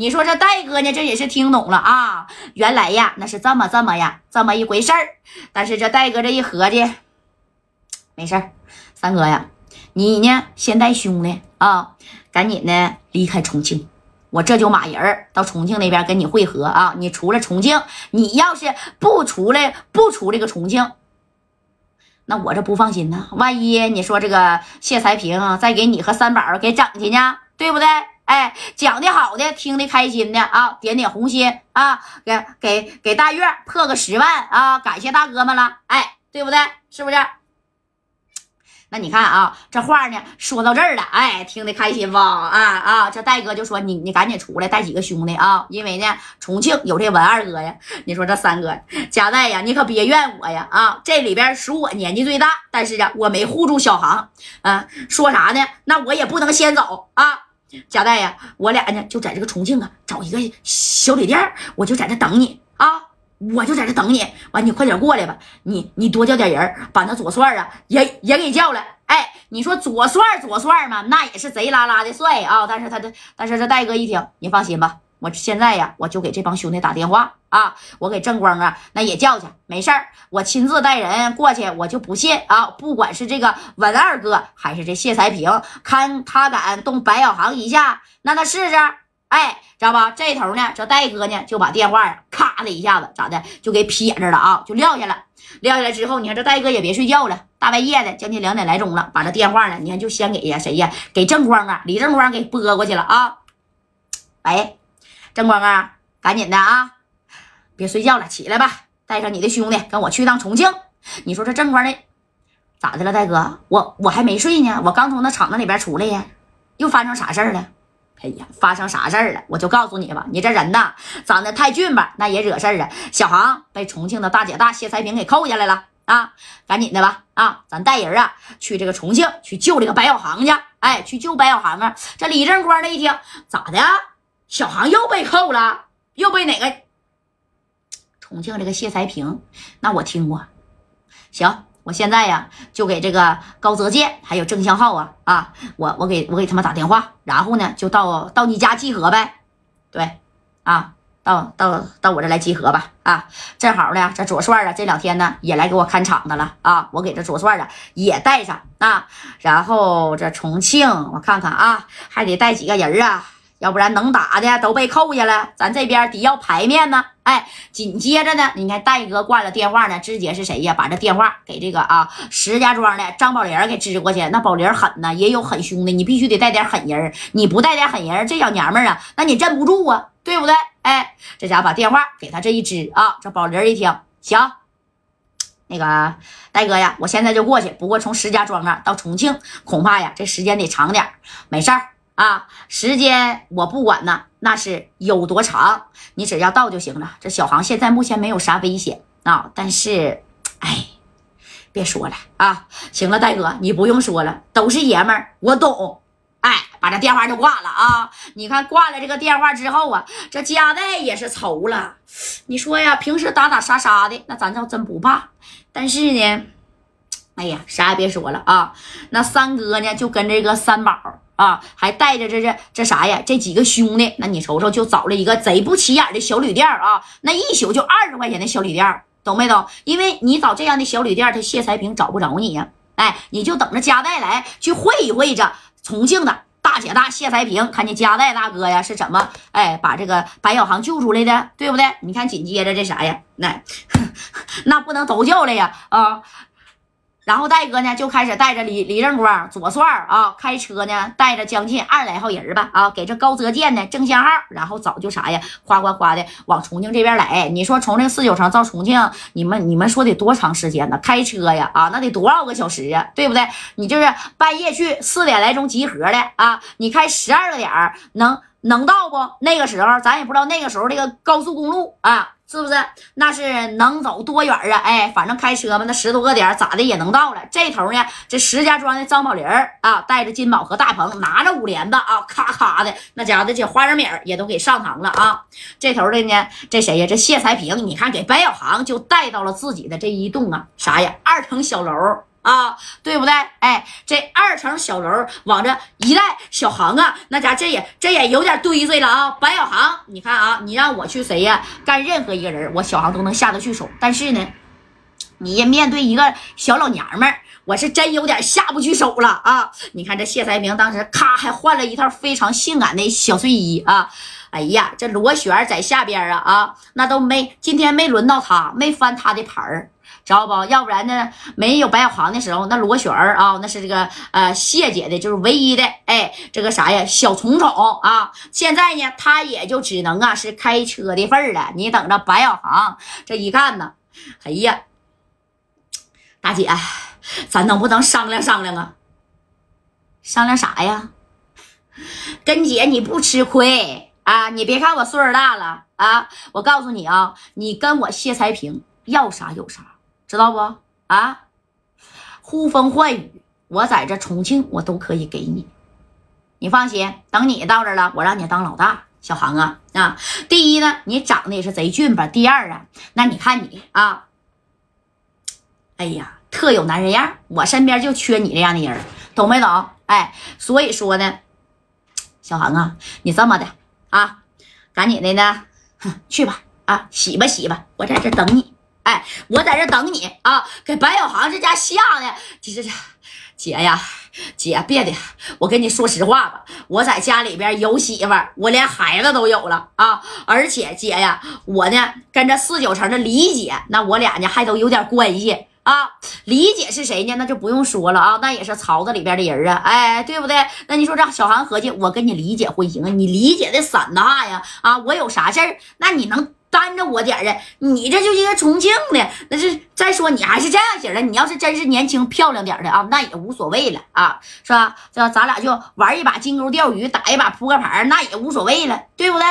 你说这戴哥呢，这也是听懂了啊，原来呀，那是这么这么呀，这么一回事儿。但是这戴哥这一合计，没事儿，三哥呀，你呢先带兄弟啊，赶紧的离开重庆。我这就马人儿到重庆那边跟你会合啊！你出了重庆，你要是不出来，不出这个重庆，那我这不放心呢。万一你说这个谢才平再给你和三宝给整去呢，对不对？哎，讲的好的，听的开心的啊，点点红心啊，给给给大月破个十万啊，感谢大哥们了，哎，对不对？是不是？那你看啊，这话呢说到这儿了，哎，听得开心不？啊啊，这戴哥就说你你赶紧出来带几个兄弟啊，因为呢重庆有这文二哥呀。你说这三哥加代呀，你可别怨我呀啊！这里边属我年纪最大，但是啊我没护住小航啊。说啥呢？那我也不能先走啊。贾代呀，我俩呢就在这个重庆啊找一个小旅店，我就在这等你啊。我就在这等你，完你快点过来吧。你你多叫点人，把那左帅啊也也给叫来。哎，你说左帅左帅嘛，那也是贼拉拉的帅啊。但是他的，但是这戴哥一听，你放心吧，我现在呀，我就给这帮兄弟打电话啊，我给正光啊那也叫去，没事儿，我亲自带人过去，我就不信啊，不管是这个文二哥还是这谢才平，看他敢动白小航一下，那他试试。哎，知道吧？这头呢，这戴哥呢就把电话呀，咔的一下子咋的，就给撇着了啊，就撂下了。撂下来之后，你看这戴哥也别睡觉了，大半夜的，将近两点来钟了，把这电话呢，你看就先给呀谁呀，给正光啊，李正光给拨过去了啊。喂，正光啊，赶紧的啊，别睡觉了，起来吧，带上你的兄弟跟我去趟重庆。你说这正光的咋的了，戴哥？我我还没睡呢，我刚从那厂子里边出来呀，又发生啥事儿了？哎呀，发生啥事儿了？我就告诉你吧，你这人呐，长得太俊吧，那也惹事儿啊。小航被重庆的大姐大谢才平给扣下来了啊！赶紧的吧，啊，咱带人啊去这个重庆去救这个白小航去。哎，去救白小航啊！这李正光这一听，咋的？小航又被扣了？又被哪个？重庆这个谢才平？那我听过。行。我现在呀，就给这个高泽健还有郑向浩啊啊，我我给我给他们打电话，然后呢就到到你家集合呗，对，啊，到到到我这来集合吧，啊，正好呢，这左帅啊这两天呢也来给我看场子了啊，我给这左帅啊也带上啊，然后这重庆我看看啊，还得带几个人啊。要不然能打的都被扣下了，咱这边得要牌面呢。哎，紧接着呢，你看戴哥挂了电话呢，直接是谁呀？把这电话给这个啊石家庄的张宝玲给支过去。那宝玲狠呢，也有狠兄弟，你必须得带点狠人你不带点狠人这小娘们啊，那你镇不住啊，对不对？哎，这家把电话给他这一支啊，这宝玲一听，行，那个戴哥呀，我现在就过去。不过从石家庄啊到重庆，恐怕呀这时间得长点没事儿。啊，时间我不管呢，那是有多长，你只要到就行了。这小航现在目前没有啥危险啊，但是，哎，别说了啊，行了，大哥，你不用说了，都是爷们儿，我懂。哎，把这电话就挂了啊！你看挂了这个电话之后啊，这家代也是愁了。你说呀，平时打打杀杀的，那咱倒真不怕，但是呢，哎呀，啥也别说了啊，那三哥呢，就跟这个三宝。啊，还带着这这这啥呀？这几个兄弟，那你瞅瞅，就找了一个贼不起眼的小旅店啊，那一宿就二十块钱的小旅店，懂没懂？因为你找这样的小旅店，他谢才平找不着你呀。哎，你就等着加代来去会一会着重庆的大姐大谢才平，看见加代大哥呀是怎么哎把这个白小航救出来的，对不对？你看紧接着这啥呀？那 那不能都叫来呀啊！然后戴哥呢就开始带着李李正光、左帅啊，开车呢带着将近二来号人吧啊，给这高泽健呢正相号，然后早就啥呀，哗哗哗的往重庆这边来。你说从这四九城到重庆，你们你们说得多长时间呢？开车呀啊，那得多少个小时啊？对不对？你就是半夜去四点来钟集合的啊，你开十二个点能能到不？那个时候咱也不知道那个时候这个高速公路啊。是不是？那是能走多远啊？哎，反正开车嘛，那十多个点咋的也能到了。这头呢，这石家庄的张宝林啊，带着金宝和大鹏，拿着五连子啊，咔咔的那家伙这花生米也都给上膛了啊。这头的呢，这谁呀？这谢才平，你看给白小航就带到了自己的这一栋啊，啥呀？二层小楼啊，对不对？哎，这二层小楼往这一带，小航啊，那家这也这也有点堆碎了啊。白小航，你看啊，你让我去谁呀？干任何一个人，我小航都能下得去手。但是呢，你面对一个小老娘们儿，我是真有点下不去手了啊。你看这谢才明当时咔还换了一套非常性感的小睡衣啊。哎呀，这罗旋在下边啊啊，那都没今天没轮到他，没翻他的牌儿。知道不？要不然呢？没有白小航的时候，那罗旋儿啊，那是这个呃谢姐的，就是唯一的哎，这个啥呀，小宠宠啊。现在呢，他也就只能啊是开车的份儿了。你等着，白小航这一干呢，哎呀，大姐，咱能不能商量商量啊？商量啥呀？跟姐你不吃亏啊！你别看我岁数大了啊，我告诉你啊，你跟我谢才平要啥有啥。知道不啊？呼风唤雨，我在这重庆，我都可以给你。你放心，等你到这了，我让你当老大。小航啊啊！第一呢，你长得也是贼俊吧？第二啊，那你看你啊，哎呀，特有男人样。我身边就缺你这样的人，懂没懂？哎，所以说呢，小航啊，你这么的啊，赶紧的呢，去吧啊，洗吧洗吧，我在这等你。哎，我在这等你啊！给白小航这家吓的，这这这，姐呀，姐别的，我跟你说实话吧，我在家里边有媳妇儿，我连孩子都有了啊！而且姐呀，我呢跟这四九城的李姐，那我俩呢还都有点关系啊。李姐是谁呢？那就不用说了啊，那也是曹子里边的人啊，哎，对不对？那你说这小航合计，我跟你李姐婚行啊？你李姐的伞大呀啊！我有啥事儿，那你能？担着我点的，你这就一个重庆的，那是再说你还是这样型的。你要是真是年轻漂亮点的啊，那也无所谓了啊，是吧？这咱俩就玩一把金钩钓鱼，打一把扑克牌，那也无所谓了，对不对？